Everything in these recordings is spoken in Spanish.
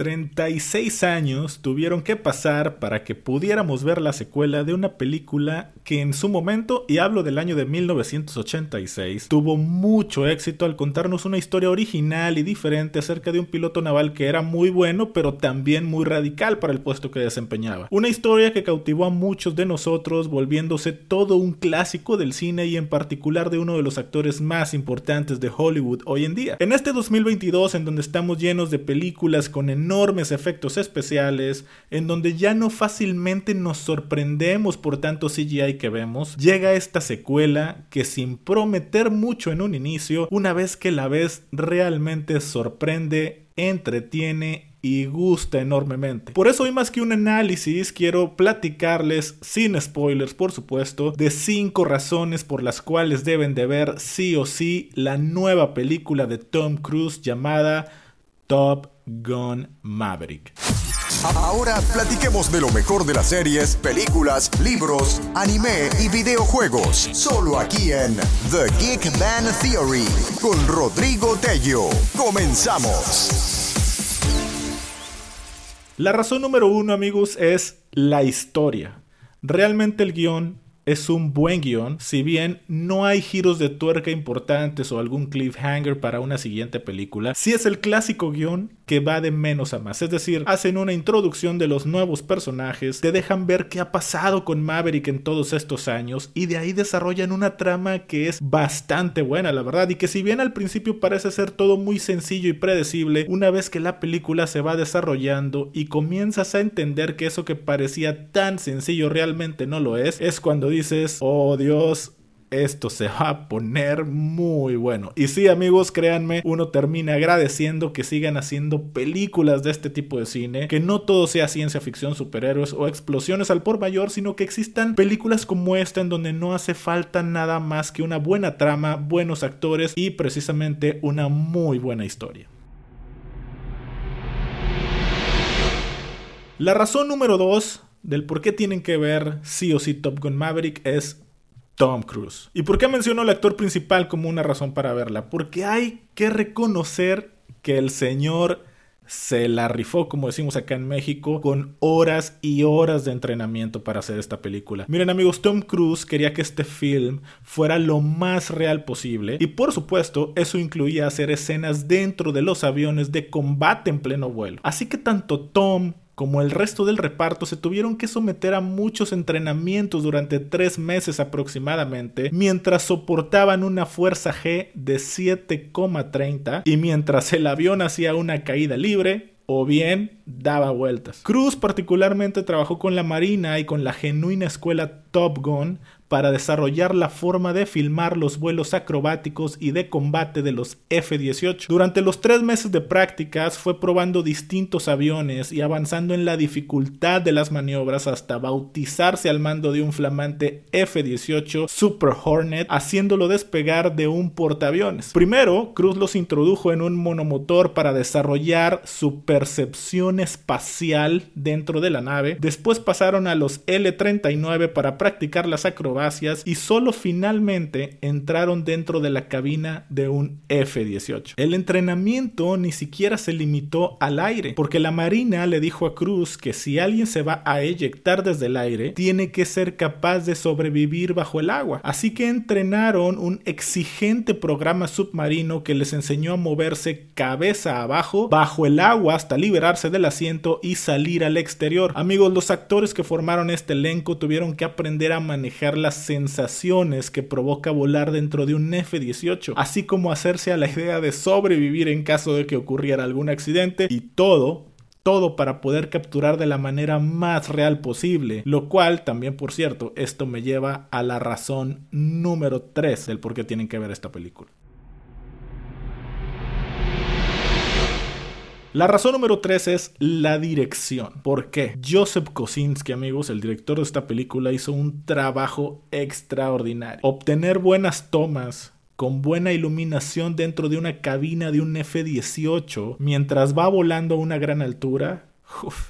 36 años tuvieron que pasar para que pudiéramos ver la secuela de una película que en su momento, y hablo del año de 1986, tuvo mucho éxito al contarnos una historia original y diferente acerca de un piloto naval que era muy bueno, pero también muy radical para el puesto que desempeñaba. Una historia que cautivó a muchos de nosotros, volviéndose todo un clásico del cine y en particular de uno de los actores más importantes de Hollywood hoy en día. En este 2022, en donde estamos llenos de películas con enormes efectos especiales, en donde ya no fácilmente nos sorprendemos por tanto CGI que vemos, llega esta secuela que sin prometer mucho en un inicio, una vez que la ves realmente sorprende, entretiene y gusta enormemente. Por eso hoy más que un análisis quiero platicarles, sin spoilers por supuesto, de 5 razones por las cuales deben de ver sí o sí la nueva película de Tom Cruise llamada Top Gun Maverick. Ahora platiquemos de lo mejor de las series, películas, libros, anime y videojuegos. Solo aquí en The Geek Man Theory con Rodrigo Tello. Comenzamos. La razón número uno, amigos, es la historia. Realmente el guion es un buen guion, si bien no hay giros de tuerca importantes o algún cliffhanger para una siguiente película, sí es el clásico guion que va de menos a más, es decir, hacen una introducción de los nuevos personajes, te dejan ver qué ha pasado con Maverick en todos estos años y de ahí desarrollan una trama que es bastante buena, la verdad, y que si bien al principio parece ser todo muy sencillo y predecible, una vez que la película se va desarrollando y comienzas a entender que eso que parecía tan sencillo realmente no lo es, es cuando dices, oh Dios, esto se va a poner muy bueno. Y sí, amigos, créanme, uno termina agradeciendo que sigan haciendo películas de este tipo de cine, que no todo sea ciencia ficción, superhéroes o explosiones al por mayor, sino que existan películas como esta en donde no hace falta nada más que una buena trama, buenos actores y precisamente una muy buena historia. La razón número 2 del por qué tienen que ver sí o sí Top Gun Maverick es Tom Cruise. ¿Y por qué menciono al actor principal como una razón para verla? Porque hay que reconocer que el señor se la rifó, como decimos acá en México, con horas y horas de entrenamiento para hacer esta película. Miren amigos, Tom Cruise quería que este film fuera lo más real posible y por supuesto eso incluía hacer escenas dentro de los aviones de combate en pleno vuelo. Así que tanto Tom como el resto del reparto, se tuvieron que someter a muchos entrenamientos durante tres meses aproximadamente, mientras soportaban una fuerza G de 7,30 y mientras el avión hacía una caída libre, o bien daba vueltas. Cruz particularmente trabajó con la Marina y con la genuina escuela Top Gun para desarrollar la forma de filmar los vuelos acrobáticos y de combate de los F-18. Durante los tres meses de prácticas fue probando distintos aviones y avanzando en la dificultad de las maniobras hasta bautizarse al mando de un flamante F-18 Super Hornet, haciéndolo despegar de un portaaviones. Primero, Cruz los introdujo en un monomotor para desarrollar su percepción espacial dentro de la nave. Después pasaron a los L-39 para practicar las acrobacias y solo finalmente entraron dentro de la cabina de un F-18. El entrenamiento ni siquiera se limitó al aire, porque la Marina le dijo a Cruz que si alguien se va a eyectar desde el aire, tiene que ser capaz de sobrevivir bajo el agua. Así que entrenaron un exigente programa submarino que les enseñó a moverse cabeza abajo, bajo el agua hasta liberarse del asiento y salir al exterior. Amigos, los actores que formaron este elenco tuvieron que aprender a manejar la sensaciones que provoca volar dentro de un F-18, así como hacerse a la idea de sobrevivir en caso de que ocurriera algún accidente y todo todo para poder capturar de la manera más real posible, lo cual también por cierto, esto me lleva a la razón número 3 del por qué tienen que ver esta película. La razón número 3 es la dirección. ¿Por qué? Joseph Kosinski, amigos, el director de esta película, hizo un trabajo extraordinario. Obtener buenas tomas con buena iluminación dentro de una cabina de un F-18 mientras va volando a una gran altura.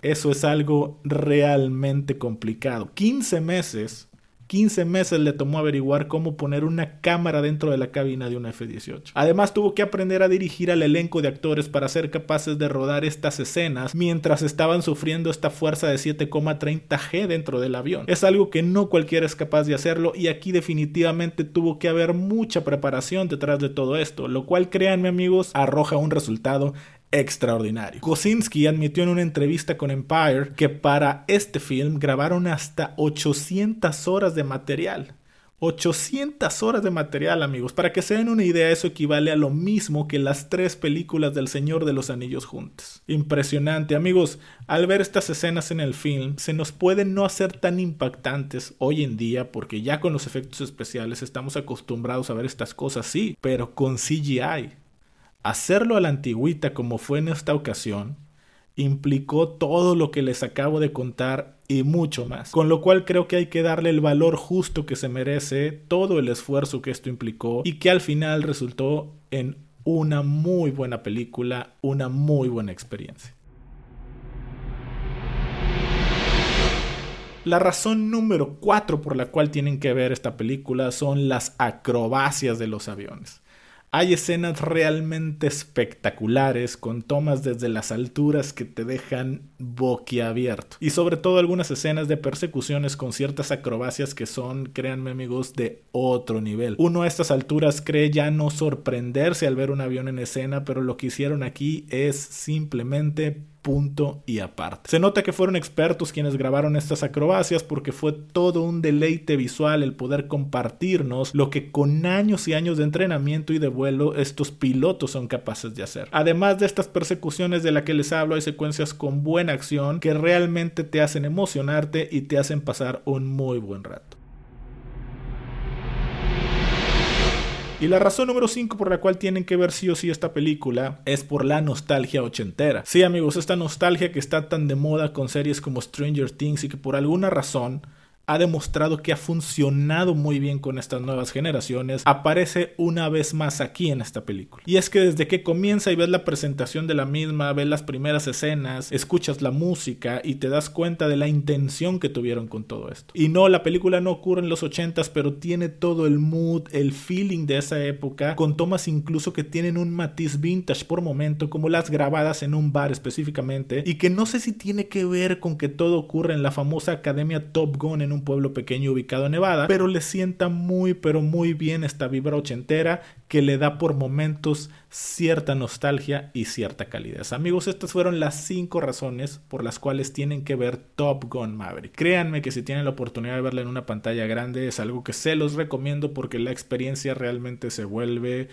eso es algo realmente complicado. 15 meses 15 meses le tomó averiguar cómo poner una cámara dentro de la cabina de un F-18. Además tuvo que aprender a dirigir al elenco de actores para ser capaces de rodar estas escenas mientras estaban sufriendo esta fuerza de 7,30 G dentro del avión. Es algo que no cualquiera es capaz de hacerlo y aquí definitivamente tuvo que haber mucha preparación detrás de todo esto, lo cual créanme amigos arroja un resultado extraordinario. Kosinski admitió en una entrevista con Empire que para este film grabaron hasta 800 horas de material. 800 horas de material, amigos. Para que se den una idea, eso equivale a lo mismo que las tres películas del Señor de los Anillos juntas. Impresionante, amigos. Al ver estas escenas en el film, se nos pueden no hacer tan impactantes hoy en día, porque ya con los efectos especiales estamos acostumbrados a ver estas cosas, sí, pero con CGI Hacerlo a la antigüita como fue en esta ocasión implicó todo lo que les acabo de contar y mucho más. Con lo cual creo que hay que darle el valor justo que se merece, todo el esfuerzo que esto implicó y que al final resultó en una muy buena película, una muy buena experiencia. La razón número 4 por la cual tienen que ver esta película son las acrobacias de los aviones. Hay escenas realmente espectaculares con tomas desde las alturas que te dejan boquiabierto. Y sobre todo algunas escenas de persecuciones con ciertas acrobacias que son, créanme amigos, de otro nivel. Uno a estas alturas cree ya no sorprenderse al ver un avión en escena, pero lo que hicieron aquí es simplemente punto y aparte. Se nota que fueron expertos quienes grabaron estas acrobacias porque fue todo un deleite visual el poder compartirnos lo que con años y años de entrenamiento y de vuelo estos pilotos son capaces de hacer. Además de estas persecuciones de las que les hablo, hay secuencias con buena acción que realmente te hacen emocionarte y te hacen pasar un muy buen rato. Y la razón número 5 por la cual tienen que ver sí o sí esta película es por la nostalgia ochentera. Sí amigos, esta nostalgia que está tan de moda con series como Stranger Things y que por alguna razón ha demostrado que ha funcionado muy bien con estas nuevas generaciones, aparece una vez más aquí en esta película. Y es que desde que comienza y ves la presentación de la misma, ves las primeras escenas, escuchas la música y te das cuenta de la intención que tuvieron con todo esto. Y no, la película no ocurre en los 80s, pero tiene todo el mood, el feeling de esa época, con tomas incluso que tienen un matiz vintage por momento, como las grabadas en un bar específicamente, y que no sé si tiene que ver con que todo ocurre en la famosa academia Top Gun en un pueblo pequeño ubicado en Nevada, pero le sienta muy pero muy bien esta vibra ochentera que le da por momentos cierta nostalgia y cierta calidez. Amigos, estas fueron las cinco razones por las cuales tienen que ver Top Gun Maverick. Créanme que si tienen la oportunidad de verla en una pantalla grande es algo que se los recomiendo porque la experiencia realmente se vuelve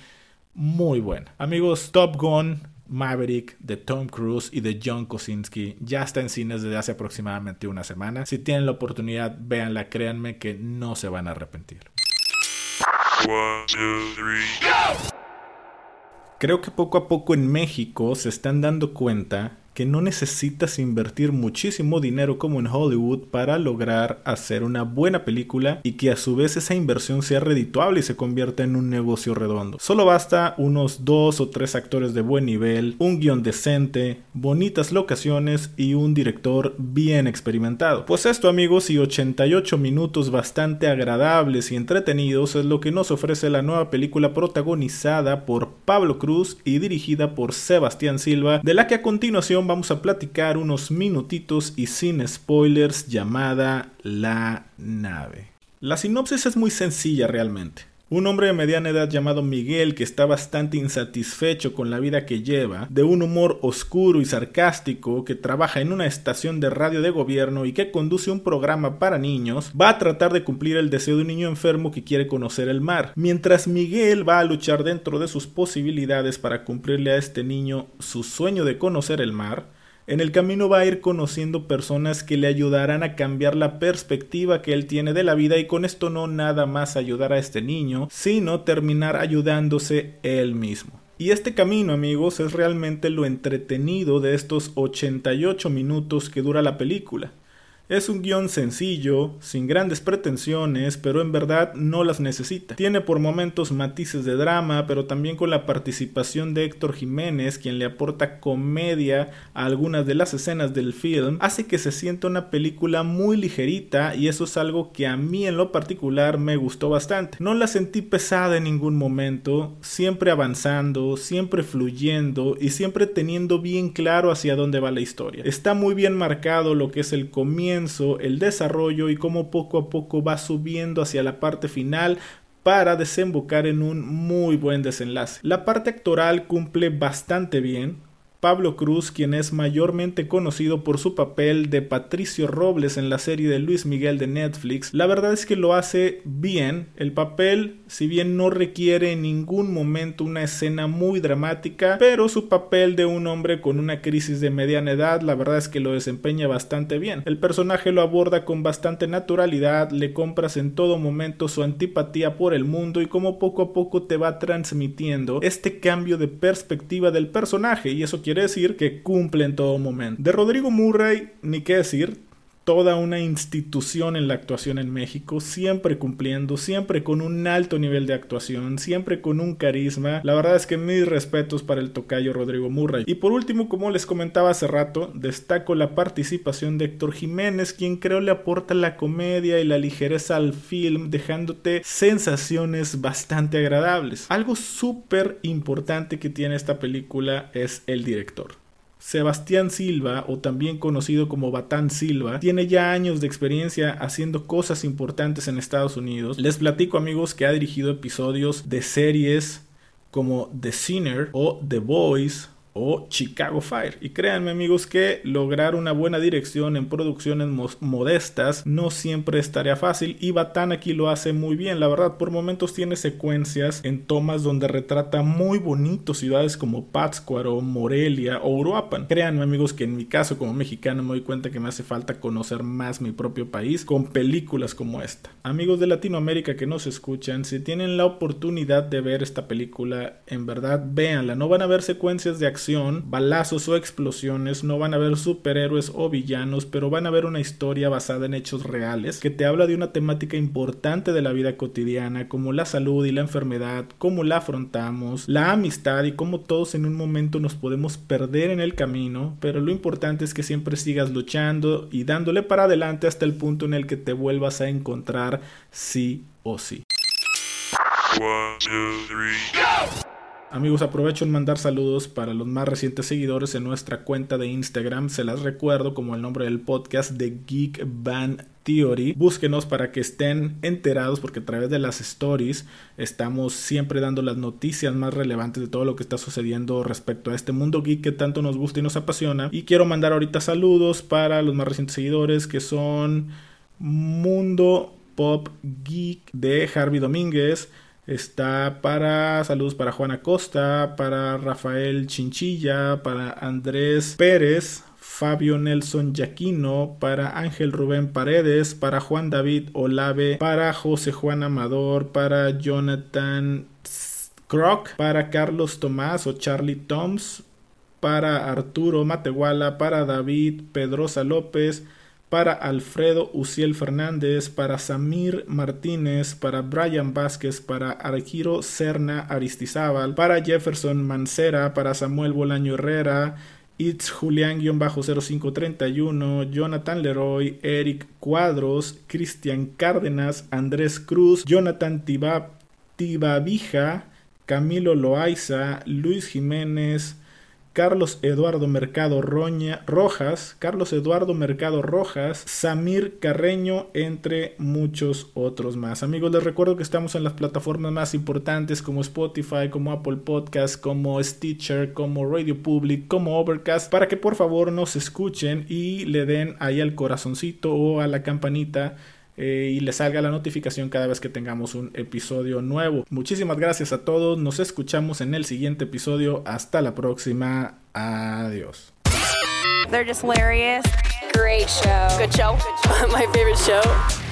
muy buena. Amigos, Top Gun Maverick, de Tom Cruise y de John Kosinski. Ya está en cines desde hace aproximadamente una semana. Si tienen la oportunidad, véanla, créanme que no se van a arrepentir. Creo que poco a poco en México se están dando cuenta que no necesitas invertir muchísimo dinero como en Hollywood para lograr hacer una buena película y que a su vez esa inversión sea redituable y se convierta en un negocio redondo. Solo basta unos dos o tres actores de buen nivel, un guion decente, bonitas locaciones y un director bien experimentado. Pues esto amigos y 88 minutos bastante agradables y entretenidos es lo que nos ofrece la nueva película protagonizada por Pablo Cruz y dirigida por Sebastián Silva, de la que a continuación vamos a platicar unos minutitos y sin spoilers llamada La nave. La sinopsis es muy sencilla realmente. Un hombre de mediana edad llamado Miguel que está bastante insatisfecho con la vida que lleva, de un humor oscuro y sarcástico, que trabaja en una estación de radio de gobierno y que conduce un programa para niños, va a tratar de cumplir el deseo de un niño enfermo que quiere conocer el mar, mientras Miguel va a luchar dentro de sus posibilidades para cumplirle a este niño su sueño de conocer el mar, en el camino va a ir conociendo personas que le ayudarán a cambiar la perspectiva que él tiene de la vida y con esto no nada más ayudar a este niño, sino terminar ayudándose él mismo. Y este camino, amigos, es realmente lo entretenido de estos 88 minutos que dura la película. Es un guion sencillo, sin grandes pretensiones, pero en verdad no las necesita. Tiene por momentos matices de drama, pero también con la participación de Héctor Jiménez, quien le aporta comedia a algunas de las escenas del film, hace que se sienta una película muy ligerita y eso es algo que a mí en lo particular me gustó bastante. No la sentí pesada en ningún momento, siempre avanzando, siempre fluyendo y siempre teniendo bien claro hacia dónde va la historia. Está muy bien marcado lo que es el comienzo el desarrollo y cómo poco a poco va subiendo hacia la parte final para desembocar en un muy buen desenlace. La parte actoral cumple bastante bien, Pablo Cruz, quien es mayormente conocido por su papel de Patricio Robles en la serie de Luis Miguel de Netflix, la verdad es que lo hace bien. El papel, si bien no requiere en ningún momento una escena muy dramática, pero su papel de un hombre con una crisis de mediana edad, la verdad es que lo desempeña bastante bien. El personaje lo aborda con bastante naturalidad, le compras en todo momento su antipatía por el mundo y como poco a poco te va transmitiendo este cambio de perspectiva del personaje y eso quiere decir que cumple en todo momento. De Rodrigo Murray, ni qué decir, toda una institución en la actuación en México, siempre cumpliendo, siempre con un alto nivel de actuación, siempre con un carisma. La verdad es que mis respetos para el tocayo Rodrigo Murray. Y por último, como les comentaba hace rato, destaco la participación de Héctor Jiménez, quien creo le aporta la comedia y la ligereza al film, dejándote sensaciones bastante agradables. Algo súper importante que tiene esta película es el director. Sebastián Silva, o también conocido como Batán Silva, tiene ya años de experiencia haciendo cosas importantes en Estados Unidos. Les platico amigos que ha dirigido episodios de series como The Sinner o The Boys o Chicago Fire. Y créanme amigos que lograr una buena dirección en producciones modestas no siempre es tarea fácil y Batán aquí lo hace muy bien. La verdad, por momentos tiene secuencias en tomas donde retrata muy bonito ciudades como Pátzcuaro, Morelia o Uruapan. Créanme amigos que en mi caso como mexicano me doy cuenta que me hace falta conocer más mi propio país con películas como esta. Amigos de Latinoamérica que nos escuchan, si tienen la oportunidad de ver esta película, en verdad véanla. No van a ver secuencias de acción balazos o explosiones, no van a ver superhéroes o villanos, pero van a ver una historia basada en hechos reales que te habla de una temática importante de la vida cotidiana, como la salud y la enfermedad, cómo la afrontamos, la amistad y cómo todos en un momento nos podemos perder en el camino, pero lo importante es que siempre sigas luchando y dándole para adelante hasta el punto en el que te vuelvas a encontrar sí o sí. Amigos, aprovecho en mandar saludos para los más recientes seguidores en nuestra cuenta de Instagram. Se las recuerdo como el nombre del podcast de Geek Band Theory. Búsquenos para que estén enterados porque a través de las stories estamos siempre dando las noticias más relevantes de todo lo que está sucediendo respecto a este mundo geek que tanto nos gusta y nos apasiona. Y quiero mandar ahorita saludos para los más recientes seguidores que son Mundo Pop Geek de Harvey Domínguez. Está para saludos para Juana Costa, para Rafael Chinchilla, para Andrés Pérez, Fabio Nelson Yaquino, para Ángel Rubén Paredes, para Juan David Olave, para José Juan Amador, para Jonathan Croc, para Carlos Tomás o Charlie Toms, para Arturo Matehuala, para David Pedrosa López, para Alfredo Uciel Fernández, para Samir Martínez, para Brian Vázquez, para Arquiro Serna Aristizábal, para Jefferson Mancera, para Samuel Bolaño Herrera, It's Julián-0531, Jonathan Leroy, Eric Cuadros, Cristian Cárdenas, Andrés Cruz, Jonathan Tibabija, Camilo Loaiza, Luis Jiménez, Carlos Eduardo Mercado Roña, Rojas, Carlos Eduardo Mercado Rojas, Samir Carreño, entre muchos otros más. Amigos, les recuerdo que estamos en las plataformas más importantes como Spotify, como Apple Podcast, como Stitcher, como Radio Public, como Overcast, para que por favor nos escuchen y le den ahí al corazoncito o a la campanita eh, y les salga la notificación cada vez que tengamos un episodio nuevo. Muchísimas gracias a todos, nos escuchamos en el siguiente episodio, hasta la próxima, adiós. They're just hilarious. Great show. Good show. My favorite show.